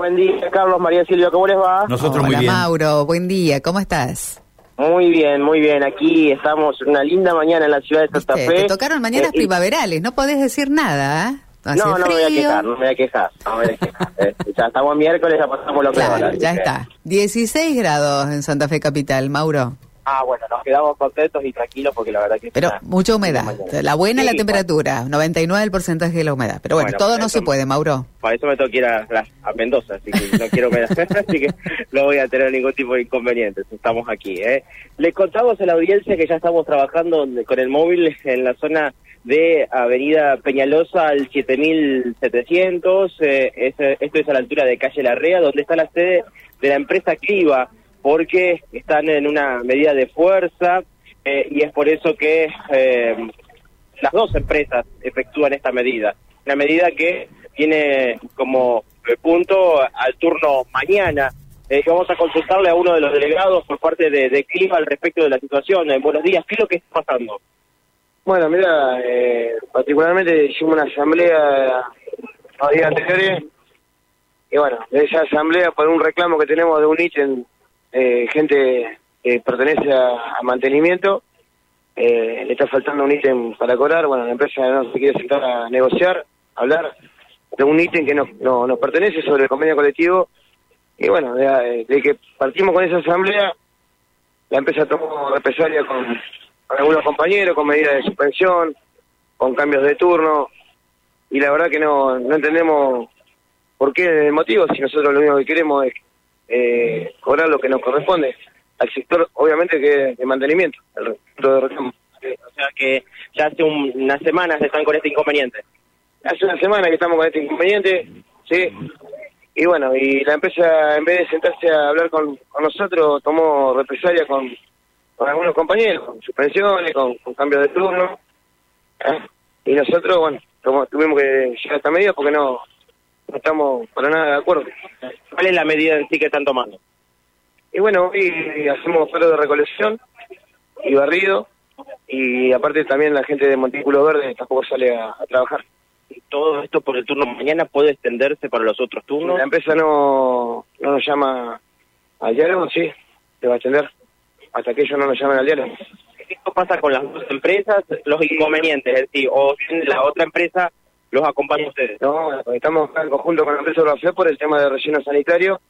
Buen día, Carlos, María Silvia, ¿cómo les va? Nosotros Hola muy bien. Mauro, buen día, ¿cómo estás? Muy bien, muy bien. Aquí estamos una linda mañana en la ciudad de Santa. Fe. Te tocaron mañanas Eh, primaverales, no podés decir nada, ¿eh? Hace No, no me voy a quejar, no me voy a quejar. No me voy a quejar. Eh, ya estamos miércoles, ya pasamos lo que Claro, ya está. 16 grados en Santa Fe Capital, Mauro. Ah, bueno, nos quedamos contentos y tranquilos porque la verdad que... Pero mucha humedad. La buena es la temperatura, 99 el porcentaje de la humedad. Pero bueno, Bueno, todo no eso- se puede, Mauro. Para eso me tengo que ir a, a Mendoza, así que no quiero humedad, así que no voy a tener ningún tipo de inconvenientes. Estamos aquí. ¿eh? Les contamos a la audiencia que ya estamos trabajando con el móvil en la zona de Avenida Peñalosa al 7700. Eh, es- esto es a la altura de Calle Larrea, donde está la sede de la empresa Cliva, porque están en una medida de fuerza eh, y es por eso que eh, las dos empresas efectúan esta medida. Una medida que tiene como eh, punto al turno mañana. Eh, vamos a consultarle a uno de los delegados por parte de, de Clima al respecto de la situación. Eh, buenos días, ¿qué es lo que está pasando? Bueno, mira, particularmente hicimos una asamblea los días anteriores y bueno, de esa asamblea por un reclamo que tenemos de un ítem, eh, gente que pertenece a, mantenimiento, eh, le está faltando un ítem para cobrar, bueno, la empresa no se quiere sentar a negociar, hablar de un ítem que no, no, nos pertenece sobre el convenio colectivo. Y bueno, de, de que partimos con esa asamblea, la empresa tomó represalia con, con algunos compañeros, con medidas de suspensión, con cambios de turno, y la verdad que no, no entendemos por qué el motivo, si nosotros lo único que queremos es eh, cobrar lo que nos corresponde al sector, obviamente que de mantenimiento, el de reclamo. O sea que ya hace un- unas semanas están con este inconveniente. Hace una semana que estamos con este inconveniente, sí, y bueno, y la empresa en vez de sentarse a hablar con, con nosotros, tomó represalia con, con algunos compañeros, con suspensiones, con, con cambios de turno, ¿eh? y nosotros, bueno, tuvimos que llegar a esta medida porque no, no estamos para nada de acuerdo. ¿Cuál es la medida en sí que están tomando? Y bueno, hoy hacemos paro de recolección y barrido, y aparte también la gente de Montículo Verde tampoco sale a- a trabajar. Y todo esto por el turno mañana puede extenderse para los otros turnos. La empresa no, no nos llama al diálogo, sí, se va a extender hasta que ellos no nos llamen al diálogo. Esto pasa con las dos empresas, los inconvenientes, es decir, o la otra empresa los acompaña a ustedes. No, estamos en conjunto con la empresa Eurofé por el tema de relleno sanitario,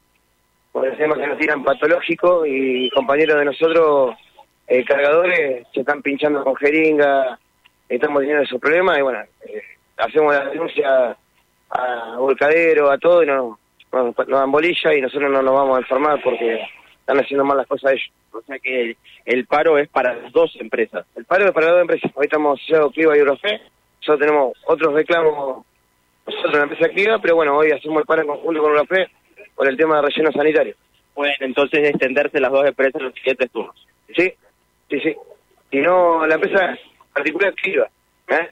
por el tema que nos tiran patológico y compañeros de nosotros, eh, cargadores, se están pinchando con jeringa, estamos teniendo esos problemas y bueno, eh, hacemos la denuncia a Volcadero, a todo y no, no, nos dan bolilla y nosotros no nos vamos a enfermar porque están haciendo mal las cosas ellos. O sea que el, el paro es para dos empresas. El paro es para dos empresas. Hoy estamos asociados Cliva y Eurofé. Nosotros tenemos otros reclamos nosotros en la empresa Cliva, pero bueno, hoy hacemos el paro en conjunto con Eurofé por el tema de relleno sanitario. Pueden entonces extenderse las dos empresas en los siguientes turnos. Sí, sí, sí. Si no, la empresa particular Cliva, ¿eh?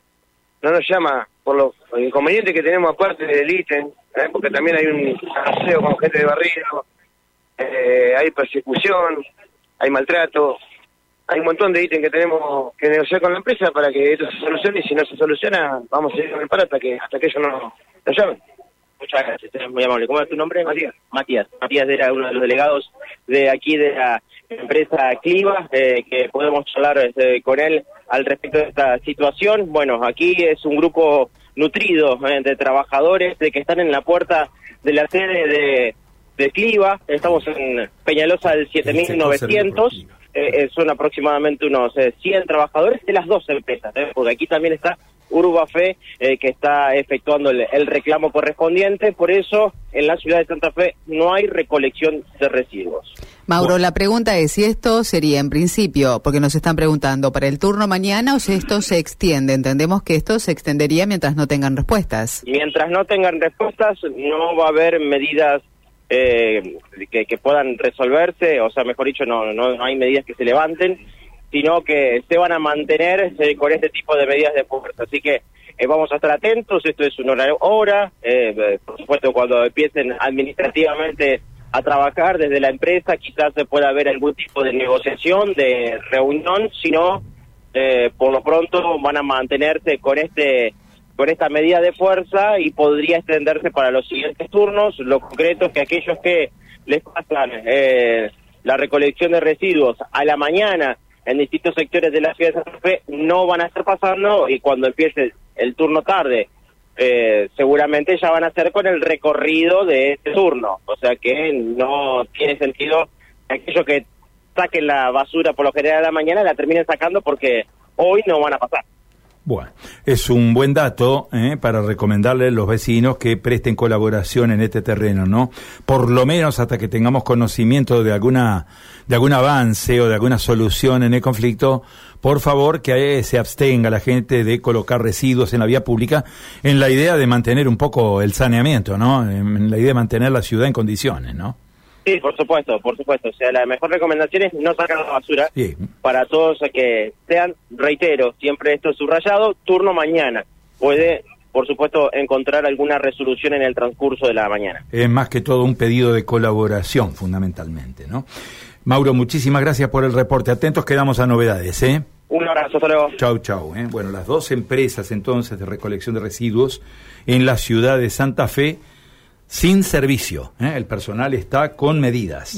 no nos llama por los inconvenientes que tenemos aparte del ítem, ¿eh? porque también hay un aseo con gente de barrio, eh, hay persecución, hay maltrato, hay un montón de ítems que tenemos que negociar con la empresa para que esto se solucione y si no se soluciona vamos a seguir con el paro hasta que, hasta que ellos no nos llamen. Muchas gracias, eres muy amable. ¿Cómo es tu nombre? Matías. Matías. Matías era uno de los delegados de aquí de la empresa Cliva, eh, que podemos hablar este, con él al respecto de esta situación. Bueno, aquí es un grupo nutrido eh, de trabajadores de que están en la puerta de la sede de, de Cliva. Estamos en Peñalosa del 7900. Eh, eh, son aproximadamente unos eh, 100 trabajadores de las dos empresas, eh, porque aquí también está Urbafe, eh, que está efectuando el, el reclamo correspondiente. Por eso, en la ciudad de Santa Fe no hay recolección de residuos. Mauro, la pregunta es si esto sería en principio, porque nos están preguntando, para el turno mañana o si esto se extiende. Entendemos que esto se extendería mientras no tengan respuestas. Mientras no tengan respuestas, no va a haber medidas eh, que, que puedan resolverse, o sea, mejor dicho, no, no, no hay medidas que se levanten, sino que se van a mantener eh, con este tipo de medidas de fuerza. Así que eh, vamos a estar atentos, esto es un horario hora, eh, por supuesto cuando empiecen administrativamente a trabajar desde la empresa, quizás se pueda haber algún tipo de negociación, de reunión, sino eh, por lo pronto van a mantenerse con este con esta medida de fuerza y podría extenderse para los siguientes turnos. Lo concreto es que aquellos que les pasan eh, la recolección de residuos a la mañana en distintos sectores de la ciudad de Santa Fe no van a estar pasando y cuando empiece el turno tarde eh, seguramente ya van a hacer con el recorrido de este turno. O sea que no tiene sentido aquellos que saquen la basura por lo general a la mañana la terminen sacando porque hoy no van a pasar. Bueno, es un buen dato ¿eh? para recomendarle a los vecinos que presten colaboración en este terreno, ¿no? Por lo menos hasta que tengamos conocimiento de alguna de algún avance o de alguna solución en el conflicto, por favor que se abstenga la gente de colocar residuos en la vía pública en la idea de mantener un poco el saneamiento, ¿no? En la idea de mantener la ciudad en condiciones, ¿no? Sí, por supuesto, por supuesto. O sea, la mejor recomendación es no sacar la basura para todos que sean, reitero, siempre esto es subrayado, turno mañana. Puede, por supuesto, encontrar alguna resolución en el transcurso de la mañana. Es más que todo un pedido de colaboración, fundamentalmente, ¿no? Mauro, muchísimas gracias por el reporte. Atentos, quedamos a novedades, ¿eh? Un abrazo, hasta luego. Chau, chau. ¿eh? Bueno, las dos empresas entonces de recolección de residuos en la ciudad de Santa Fe sin servicio. ¿eh? El personal está con medidas.